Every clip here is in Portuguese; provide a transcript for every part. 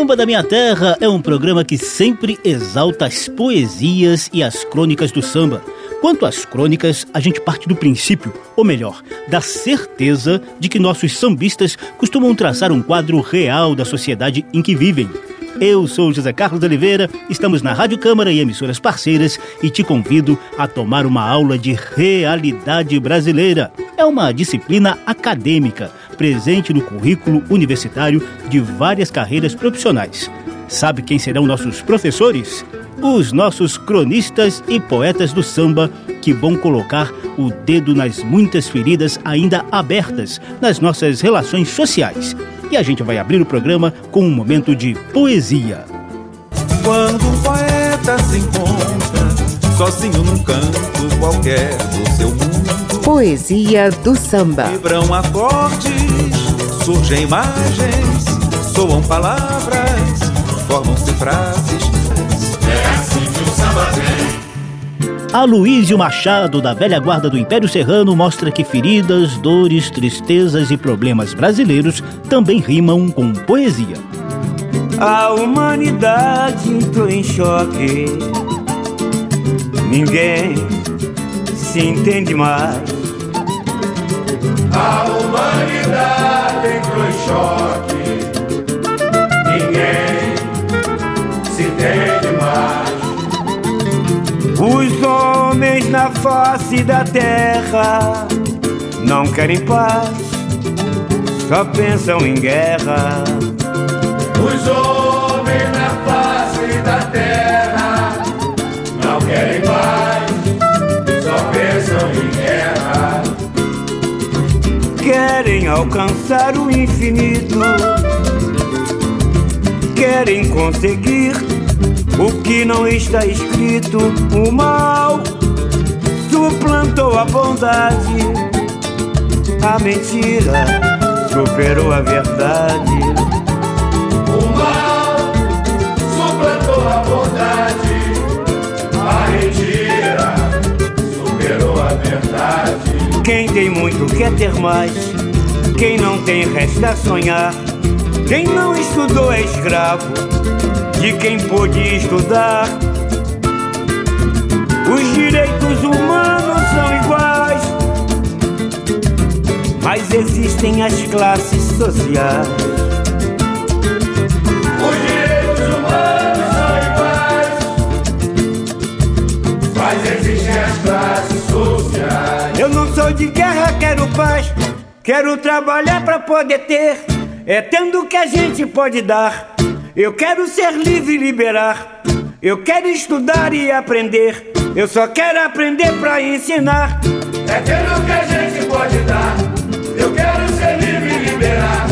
Samba da Minha Terra é um programa que sempre exalta as poesias e as crônicas do samba. Quanto às crônicas, a gente parte do princípio, ou melhor, da certeza de que nossos sambistas costumam traçar um quadro real da sociedade em que vivem. Eu sou José Carlos Oliveira, estamos na Rádio Câmara e emissoras parceiras e te convido a tomar uma aula de realidade brasileira. É uma disciplina acadêmica presente no currículo universitário de várias carreiras profissionais. Sabe quem serão nossos professores? Os nossos cronistas e poetas do samba que vão colocar o dedo nas muitas feridas ainda abertas nas nossas relações sociais. E a gente vai abrir o programa com um momento de poesia. Quando um poeta se encontra sozinho num canto qualquer do seu mundo, Poesia do samba. vibram acordes, surgem imagens, soam palavras, formam-se frases. É assim que o samba vem. Aloísio Machado, da velha guarda do Império Serrano, mostra que feridas, dores, tristezas e problemas brasileiros também rimam com poesia. A humanidade entrou em choque. Ninguém se entende mais. A humanidade entrou em choque. Os homens na face da terra não querem paz, só pensam em guerra. Os homens na face da terra não querem paz, só pensam em guerra. Querem alcançar o infinito, querem conseguir o que não está escrito. O mal suplantou a bondade, a mentira superou a verdade. O mal suplantou a bondade, a mentira superou a verdade. Quem tem muito quer ter mais, quem não tem resta sonhar. Quem não estudou é escravo de quem pôde estudar. Os direitos humanos são iguais, mas existem as classes sociais. Os direitos humanos são iguais, mas existem as classes sociais. Eu não sou de guerra, quero paz. Quero trabalhar pra poder ter. É tendo que a gente pode dar. Eu quero ser livre e liberar. Eu quero estudar e aprender. Eu só quero aprender pra ensinar. É tendo que a gente pode dar. Eu quero ser livre e liberar.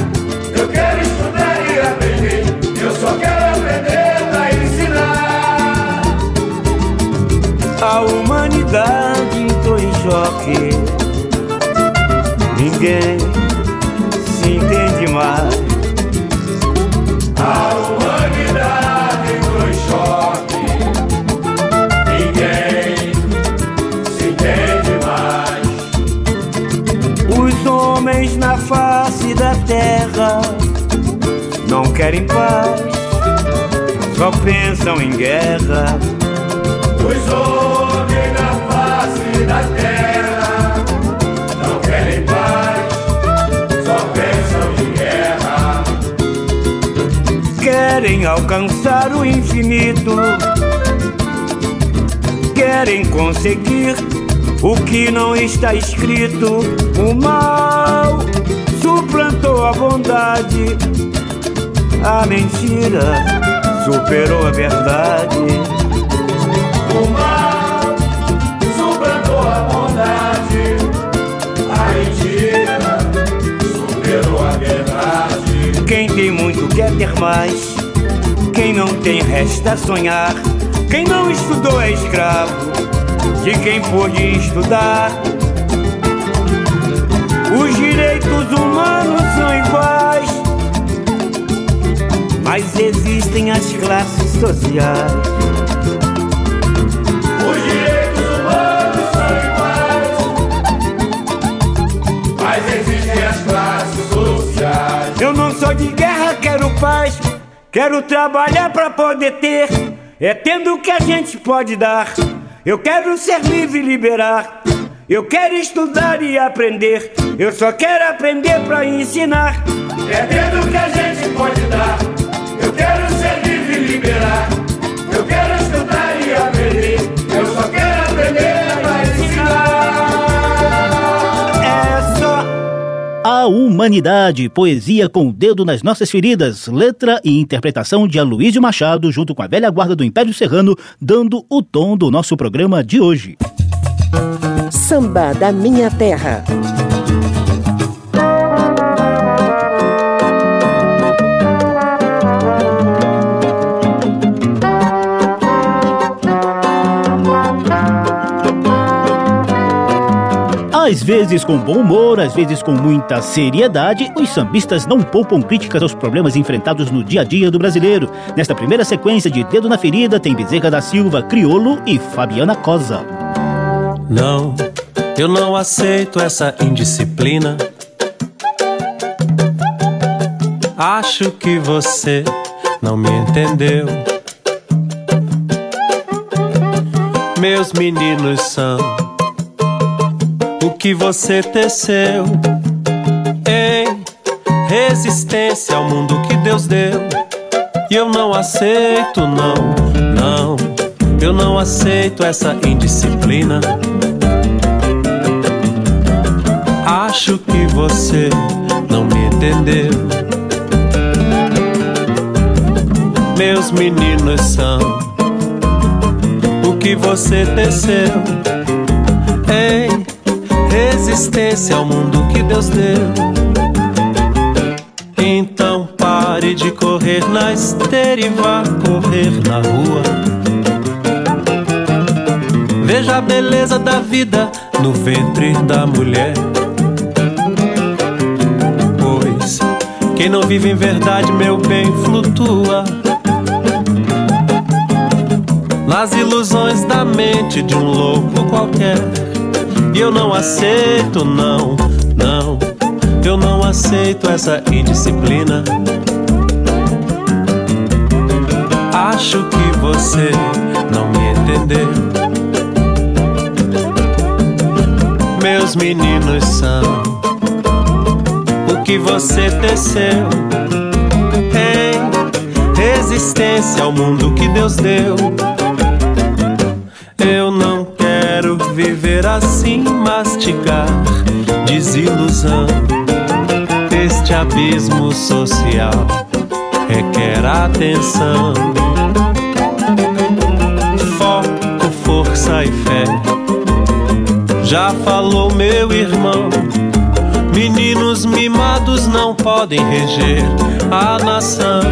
Eu quero estudar e aprender. Eu só quero aprender a ensinar. A humanidade entrou em choque. Ninguém se entende mais. Querem paz, só pensam em guerra. Os homens na face da terra não querem paz, só pensam em guerra. Querem alcançar o infinito, querem conseguir o que não está escrito. O mal suplantou a bondade, a mentira superou a verdade. O mal suplantou a bondade, a mentira superou a verdade. Quem tem muito quer ter mais. Quem não tem resta sonhar. Quem não estudou é escravo de quem pôde estudar. Mas existem as classes sociais. Os direitos humanos são iguais, mas existem as classes sociais. Eu não sou de guerra, quero paz, quero trabalhar pra poder ter. É tendo o que a gente pode dar. Eu quero ser livre e liberar. Eu quero estudar e aprender. Eu só quero aprender pra ensinar. É tendo que a gente pode dar. Liberar. Eu quero estudar e aprender. Eu só quero aprender pra ensinar. É só A Humanidade, poesia com o dedo nas nossas feridas, letra e interpretação de Aloysio Machado, junto com a velha guarda do Império Serrano, dando o tom do nosso programa de hoje. Samba da Minha Terra. Às vezes com bom humor, às vezes com muita seriedade, os sambistas não poupam críticas aos problemas enfrentados no dia a dia do brasileiro. Nesta primeira sequência de Dedo na Ferida tem Bezerra da Silva, Criolo e Fabiana Cosa. Não, eu não aceito essa indisciplina. Acho que você não me entendeu. Meus meninos são o que você teceu em resistência ao mundo que Deus deu. E eu não aceito, não, não, eu não aceito essa indisciplina. Acho que você não me entendeu. Meus meninos são o que você teceu resistência ao mundo que Deus deu. Então pare de correr na esteira e vá correr na rua. Veja a beleza da vida no ventre da mulher. Pois quem não vive em verdade, meu bem, flutua nas ilusões da mente de um louco qualquer. Eu não aceito, não, não, eu não aceito essa indisciplina. Acho que você não me entendeu. Meus meninos são o que você teceu em resistência ao mundo que Deus deu. Eu não quero viver assim, mastigar desilusão. Este abismo social requer atenção. Foco, força e fé. Já falou meu irmão. Meninos mimados não podem reger a nação.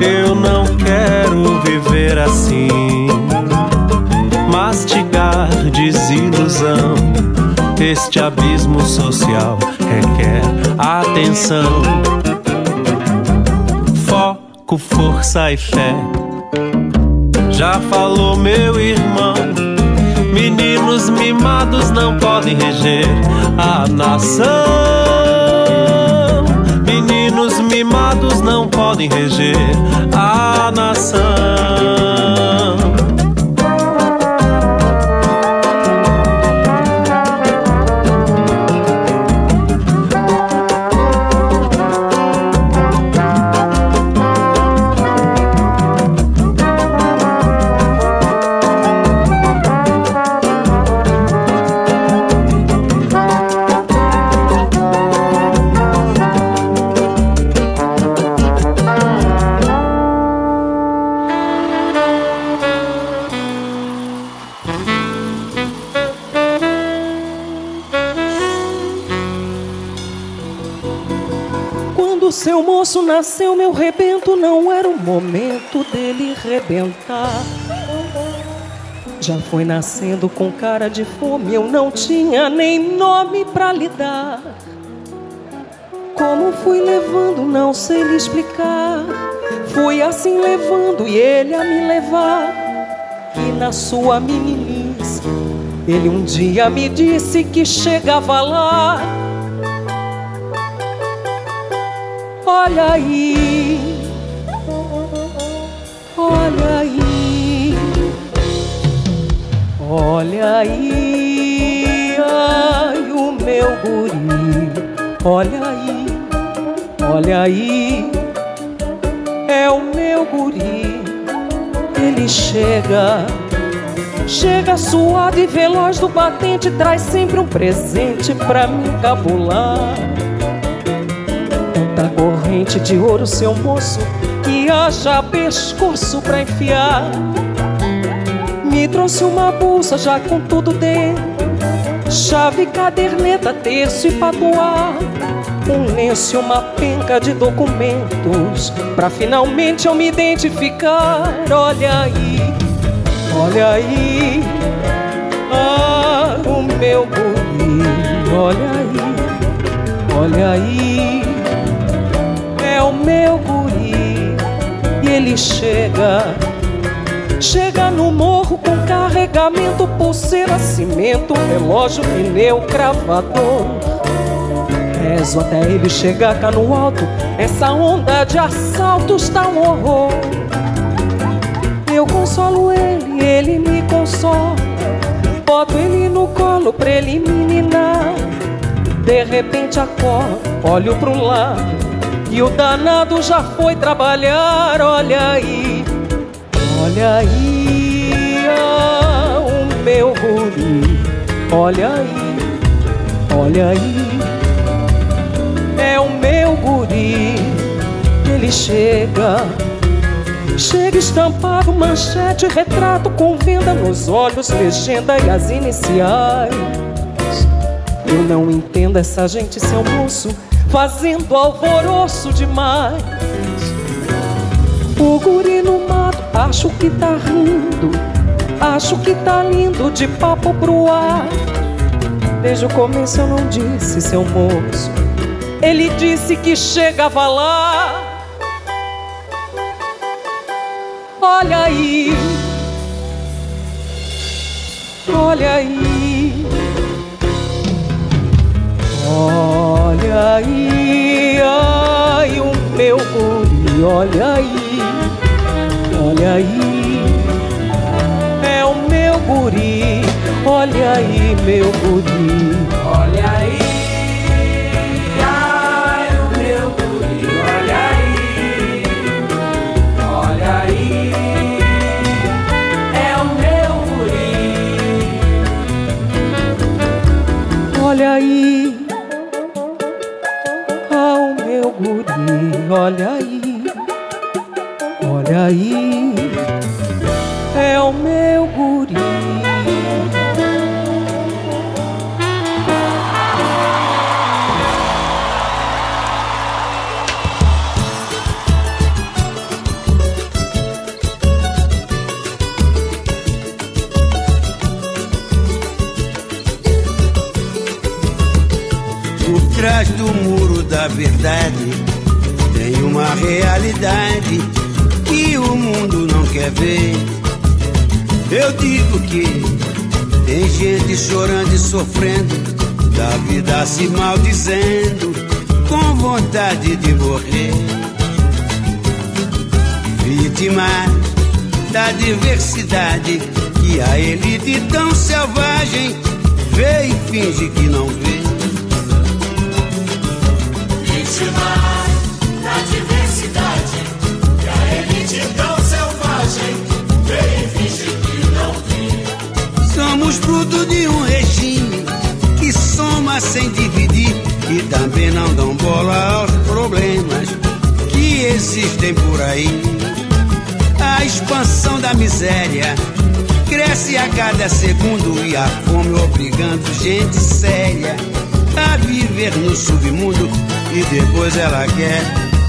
Eu não quero viver assim mastigar desilusão. Este abismo social requer atenção, foco, força e fé. Já falou meu irmão, meninos mimados não podem reger a nação. Meninos mimados não podem reger a nação. Quando seu moço nasceu, meu rebento não era o momento dele rebentar. Já foi nascendo com cara de fome, eu não tinha nem nome pra lhe dar. Como fui levando, não sei lhe explicar. Fui assim levando e ele a me levar. E na sua meninice, ele um dia me disse que chegava lá. Olha aí, olha aí, olha aí, ai o meu guri, olha aí, olha aí, é o meu guri, ele chega. Chega suave e veloz do batente, traz sempre um presente pra me cabular. Tanta corrente de ouro, seu moço, que haja pescoço pra enfiar. Me trouxe uma bolsa já com tudo dentro, chave, caderneta, terço e patuá. Um lenço e uma penca de documentos, pra finalmente eu me identificar. Olha aí. Olha aí, ah, o meu guri, olha aí, olha aí, o meu guri, e ele chega, chega no morro com carregamento, pulseira, cimento, relógio, pneu, cravador. Rezo até ele chegar cá no alto, essa onda de assaltos tá um horror. Eu consolo ele, ele me consola. Boto ele no colo pra ele me ninar. De repente acordo, olho pro lado. E o danado já foi trabalhar. Olha aí, olha aí, ah, o meu guri. Olha aí, olha aí, é o meu guri. Ele chega. Chega estampado, manchete, retrato com venda nos olhos, legenda e as iniciais. Eu não entendo essa gente, seu moço, fazendo alvoroço demais. O guri no mato, acho que tá rindo, acho que tá lindo de papo pro ar. Desde o começo eu não disse, seu moço, ele disse que chegava lá. Olha aí, olha aí, olha aí, ai o meu guri, olha aí, olha aí, é o meu guri, olha aí, meu guri, olha aí, olha aí, é o meu guri. Sofrendo, da vida se maldizendo, com vontade de morrer. Vítima da diversidade que a elite tão selvagem vê e finge que não vê. Vítima existem por aí. A expansão da miséria cresce a cada segundo e a fome obrigando gente séria a viver no submundo e depois ela quer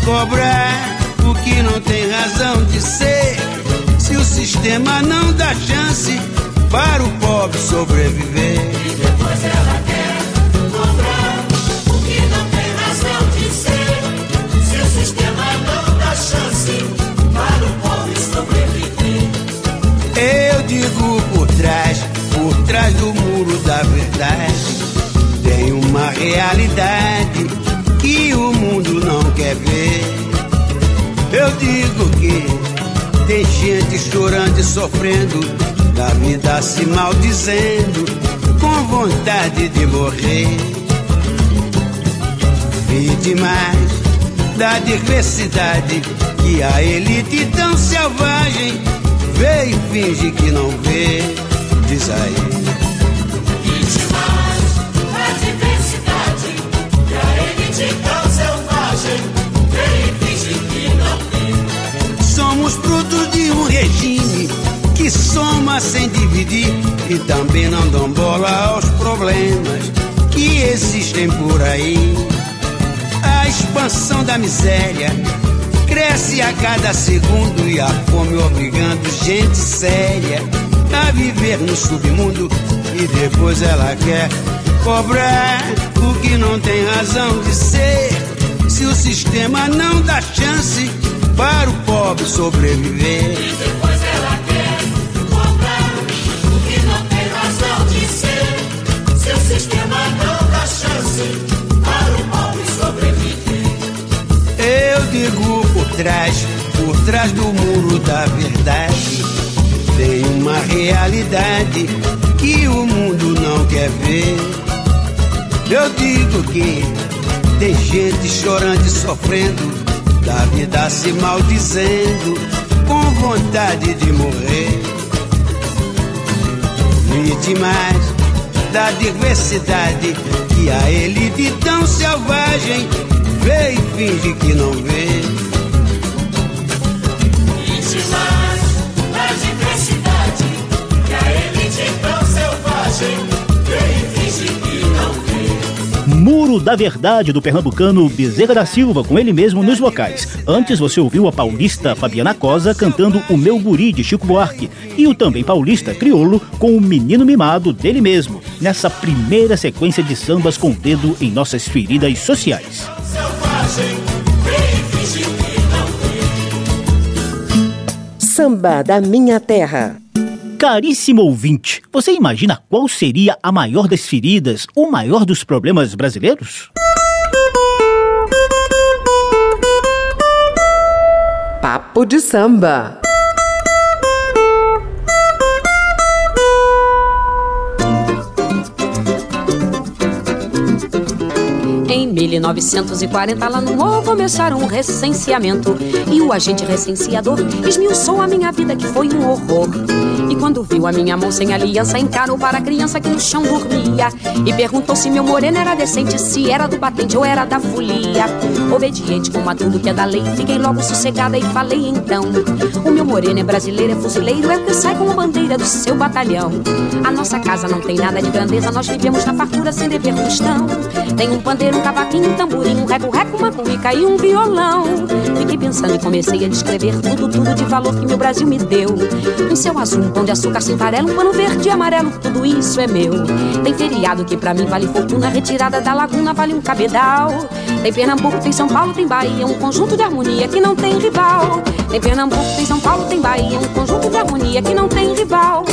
cobrar o que não tem razão de ser. Se o sistema não dá chance para o pobre sobreviver. E depois ela quer muro da verdade, tem uma realidade que o mundo não quer ver. Eu digo que tem gente chorando e sofrendo, da vida se maldizendo, com vontade de morrer. Vítimas da diversidade que a elite tão selvagem vê e finge que não vê. Diz aí. Somos frutos de um regime que soma sem dividir e também não dão bola aos problemas que existem por aí. A expansão da miséria cresce a cada segundo e a fome obrigando gente séria a viver no submundo e depois ela quer cobrar o que não tem razão de ser. Se o sistema não dá chance para o pobre sobreviver. E depois ela quer cobrar o que não tem razão de ser. Se o sistema não dá chance para o pobre sobreviver. Eu digo por trás, por trás do muro da verdade, tem uma realidade que o mundo não quer ver. Eu digo que tem gente chorando e sofrendo, da vida se maldizendo, com vontade de morrer. Vítimas da diversidade que a elite tão selvagem vê e finge que não vê. Da Verdade do pernambucano Bezerra da Silva, com ele mesmo nos vocais. Antes você ouviu a paulista Fabiana Cosa cantando O Meu Guri de Chico Buarque e o também paulista Criolo com o Menino Mimado dele mesmo, nessa primeira sequência de sambas com o dedo em nossas feridas sociais. Samba da Minha Terra. Caríssimo ouvinte, você imagina qual seria a maior das feridas, o maior dos problemas brasileiros? Papo de samba. Em 1940, lá no morro começaram um recenseamento. E o agente recenseador esmiuçou a minha vida, que foi um horror. Quando viu a minha mão sem aliança, encarou para a criança que no chão dormia. E perguntou se meu moreno era decente, se era do batente ou era da folia. Obediente como a tudo que é da lei, fiquei logo sossegada e falei então: O meu moreno é brasileiro, é fuzileiro, é o que sai com a bandeira do seu batalhão. A nossa casa não tem nada de grandeza, nós vivemos na fartura sem dever cristão. Tem um pandeiro, um cavaquinho, um tamborim, um reco-reco, uma cuica e um violão. Fiquei pensando e comecei a descrever tudo, tudo de valor que meu Brasil me deu. Um céu azul, pão de açúcar, cintarela, um pano verde e amarelo, tudo isso é meu. Tem feriado que pra mim vale fortuna, retirada da laguna vale um cabedal. Tem Pernambuco, tem São Paulo, tem Bahia, um conjunto de harmonia que não tem rival. Tem Pernambuco, tem São Paulo, tem Bahia, um conjunto de harmonia que não tem rival.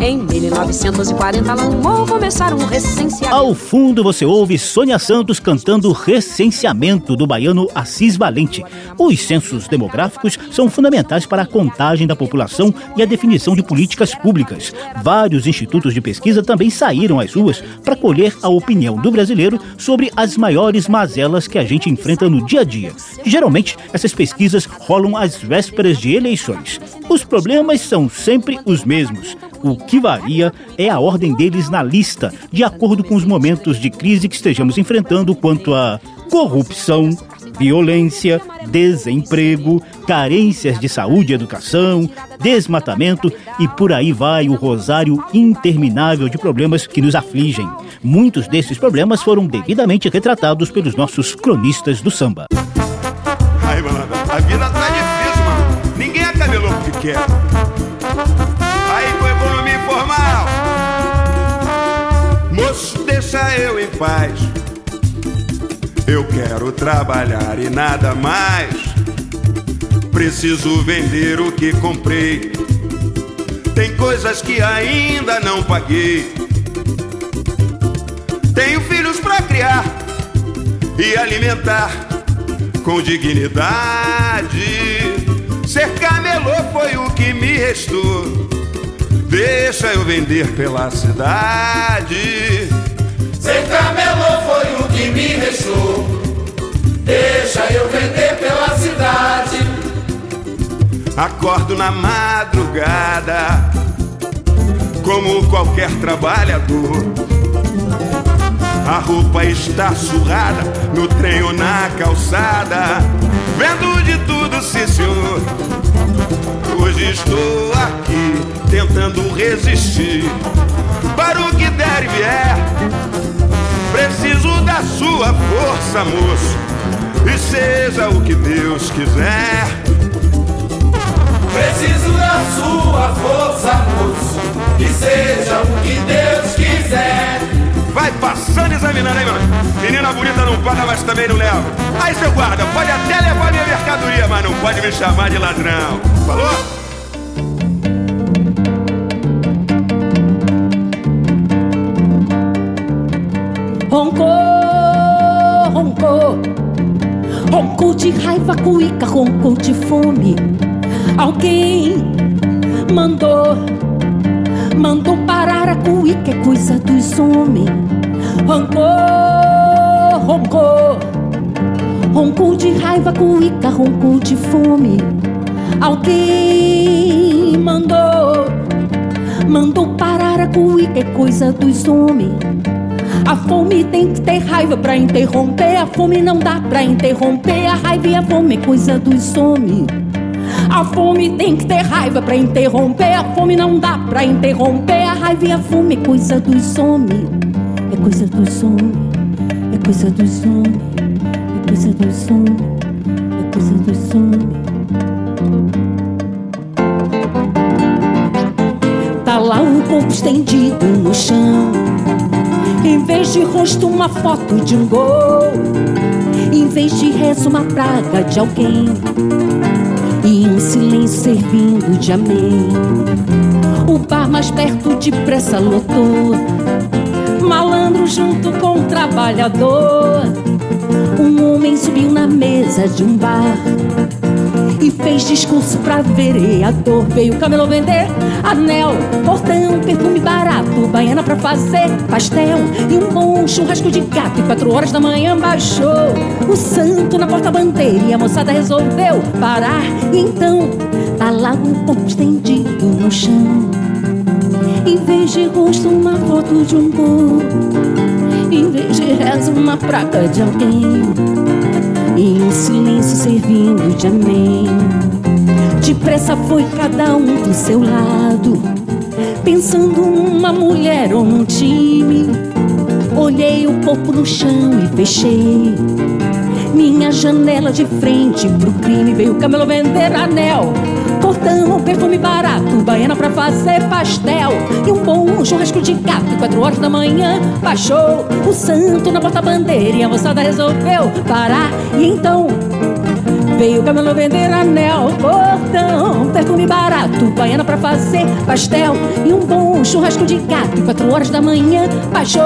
Em 1940, lá no morro começaram um recenseamento. Ao fundo você ouve Sônia Santos cantando Recenseamento do baiano Assis Valente. Os censos demográficos são fundamentais para a contagem da população e a definição de políticas públicas. Vários institutos de pesquisa também saíram às ruas para colher a opinião do brasileiro sobre as maiores mazelas que a gente enfrenta no dia a dia. Geralmente, essas pesquisas rolam às vésperas de eleições. Os problemas são sempre os mesmos. O que varia é a ordem deles na lista, de acordo com os momentos de crise que estejamos enfrentando quanto a corrupção, violência, desemprego, carências de saúde e educação, desmatamento e por aí vai o rosário interminável de problemas que nos afligem. Muitos desses problemas foram devidamente retratados pelos nossos cronistas do samba. Ai, mano, a vida tá difícil, mano. Ninguém é camelô porque quer. Aí com economia informal. Moço, deixa eu em paz. Eu quero trabalhar e nada mais. Preciso vender o que comprei. Tem coisas que ainda não paguei. Tenho filhos pra criar e alimentar com dignidade. Ser camelô foi o que me restou. Deixa eu vender pela cidade. Ser camelô foi o que me restou. Deixa eu vender pela cidade. Acordo na madrugada, como qualquer trabalhador. A roupa está surrada no trem ou na calçada. Vendo de tudo, sim senhor. Hoje estou aqui tentando resistir para o que der e vier. Preciso da sua força, moço, e seja o que Deus quiser. Preciso da sua força, moço, e seja o que Deus quiser. Vai passando examinando aí, mano. Menina bonita não paga, mas também não leva. Aí, seu guarda, pode até levar minha mercadoria, mas não pode me chamar de ladrão. Falou? De raiva, cuíca, roncou de fome. Alguém mandou, mandou parar a cuíca, é coisa dos homens. Roncou, roncou, roncou de raiva, cuíca, roncou de fome. Alguém mandou, mandou parar a cuíca, é coisa dos homens. A fome tem que ter raiva pra interromper. A fome não dá pra interromper. A raiva e a fome é coisa dos homens. A fome tem que ter raiva pra interromper. A fome não dá pra interromper. A raiva e a fome é coisa dos homens. É coisa dos homens. É coisa dos homens. É coisa dos homens. É coisa dos homens. Tá lá um corpo estendido no chão. Em vez de rosto, uma foto de um gol. Em vez de rezo, uma praga de alguém. E um silêncio servindo de amém. O bar mais perto depressa lotou. Malandro junto com o trabalhador. Um homem subiu na mesa de um bar e fez discurso pra vereador. Veio o camelô vender anel, portão, perfume barato, baiana pra fazer pastel e um bom churrasco de gato. E quatro horas da manhã baixou o santo na porta-bandeira e a moçada resolveu parar. E então tá lá o corpo estendido no chão. Em vez de rosto, uma foto de um gol. Em vez de rezo, uma praga de alguém. E silêncio servindo de amém. Depressa foi cada um do seu lado, pensando numa mulher ou num time. Olhei o corpo no chão e fechei minha janela de frente pro crime. Veio o camelo vender anel, portão, perfume barato, baiana pra fazer pastel e um bom churrasco de gato. Quatro horas da manhã baixou o santo na porta-bandeira e a moçada resolveu parar. E então Veio o camelo vender anel, portão, perfume barato, baiana pra fazer pastel e um bom churrasco de gato. Quatro horas da manhã baixou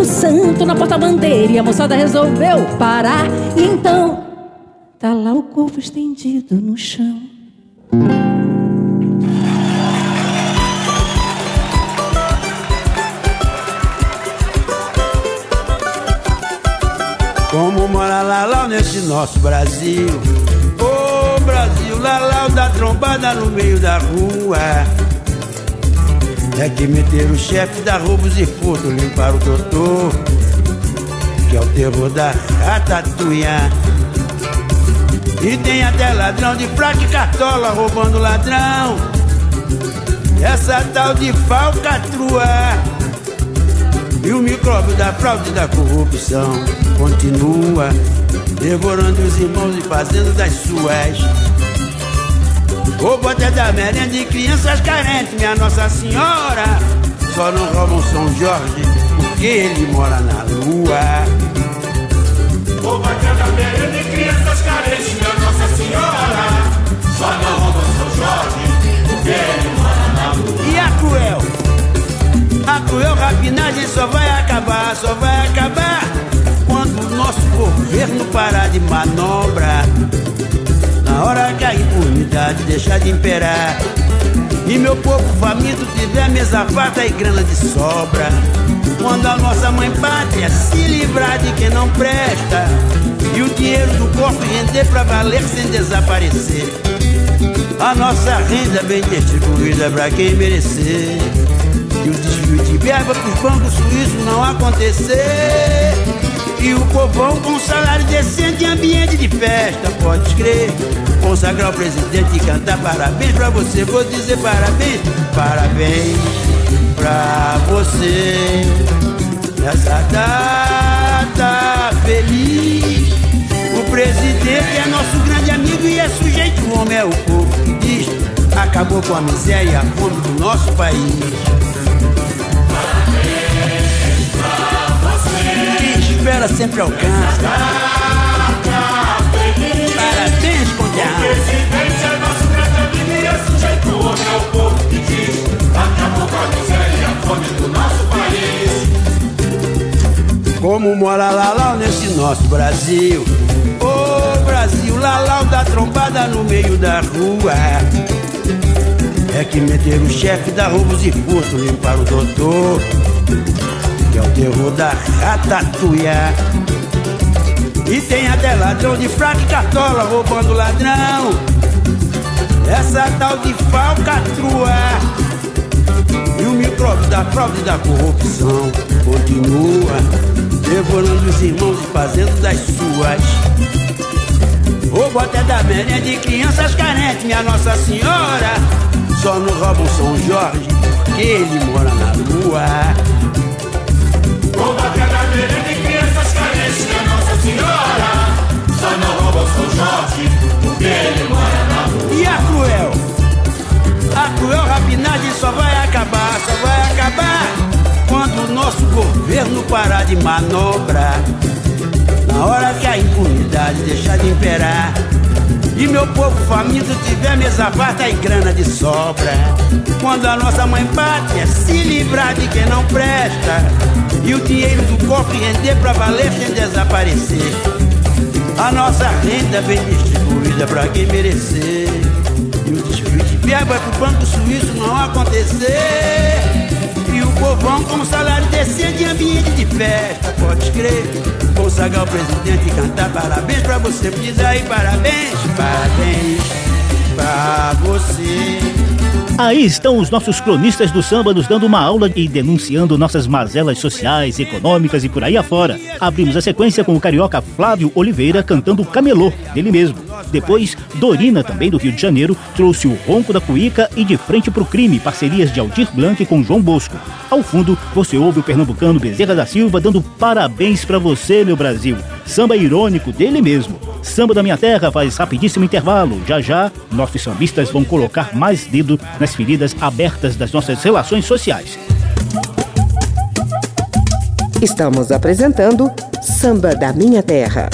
o santo na porta-bandeira e a moçada resolveu parar. E então tá lá o corpo estendido no chão. Como mora Lalau nesse nosso Brasil, Lalau da trombada no meio da rua É que meter o chefe da roubos e furto limpar o doutor Que é o terror da ratatouille E tem até ladrão de fraque cartola roubando ladrão. Essa tal de falcatrua. E o micróbio da fraude e da corrupção continua devorando os irmãos e fazendo das suas. Roubo até da merenda de crianças carentes, minha Nossa Senhora. Só não roubam São Jorge porque ele mora na lua. Roubo até da merenda de crianças carentes, minha Nossa Senhora. Só não roubam São Jorge porque ele mora na lua. E a cruel? A cruel rapinagem só vai acabar, só vai acabar quando o nosso governo parar de manobra. Na hora que a impunidade deixar de imperar. E meu povo faminto tiver mesa farta e grana de sobra. Quando a nossa mãe pátria se livrar de quem não presta. E o dinheiro do corpo render pra valer sem desaparecer. A nossa renda bem distribuída pra quem merecer. E o desvio de verba pros bancos suíços não acontecer. E o povão com salário decente em ambiente de festa, pode crer. Consagrar o presidente e cantar parabéns pra você. Vou dizer parabéns, parabéns pra você. Nessa data feliz. O presidente é nosso grande amigo e é sujeito, o homem é o povo que diz. Acabou com a miséria e a fome do nosso país. espera sempre alcança. Parabéns, Condiá. O presidente é nosso grande amigo e é sujeito, o homem é o povo que diz. Acabou com a miséria a fome do nosso país. Como mora Lalau nesse nosso Brasil? Ô oh, Brasil, Lalau da trombada no meio da rua. É que meteram o chefe da roubos e furto, limpar o doutor que é o terror da ratatuia. E tem até ladrão de fraca e cartola roubando ladrão. Essa tal de falcatrua. E o micróbio da fraude e da corrupção continua devorando os irmãos e fazendo das suas. Roubo até da merenda de crianças carentes, minha Nossa Senhora. Só não roubam São Jorge, que ele mora na lua. Senhora. Só não rouba o São Jorge, porque ele mora na rua. E a cruel? A cruel rapinagem só vai acabar, só vai acabar quando o nosso governo parar de manobrar. Na hora que a impunidade deixar de imperar. E meu povo faminto tiver mesa farta e grana de sobra. Quando a nossa mãe pátria se livrar de quem não presta. E o dinheiro do cofre render pra valer sem desaparecer. A nossa renda bem distribuída pra quem merecer. E o desvio de verba pro banco suíço não acontecer. E o povão com salário decente em ambiente de festa, pode crer. Consagrar o presidente e cantar parabéns pra você. Diz aí parabéns, parabéns pra você. Aí estão os nossos cronistas do samba nos dando uma aula e denunciando nossas mazelas sociais, econômicas e por aí afora. Abrimos a sequência com o carioca Flávio Oliveira cantando Camelô, dele mesmo. Depois, Dorina, também do Rio de Janeiro, trouxe o Ronco da Cuíca e De Frente pro Crime, parcerias de Aldir Blanc com João Bosco. Ao fundo, você ouve o pernambucano Bezerra da Silva dando parabéns para você, meu Brasil. Samba irônico dele mesmo. Samba da Minha Terra faz rapidíssimo intervalo. Já já, nossos sambistas vão colocar mais dedo nas feridas abertas das nossas relações sociais. Estamos apresentando Samba da Minha Terra.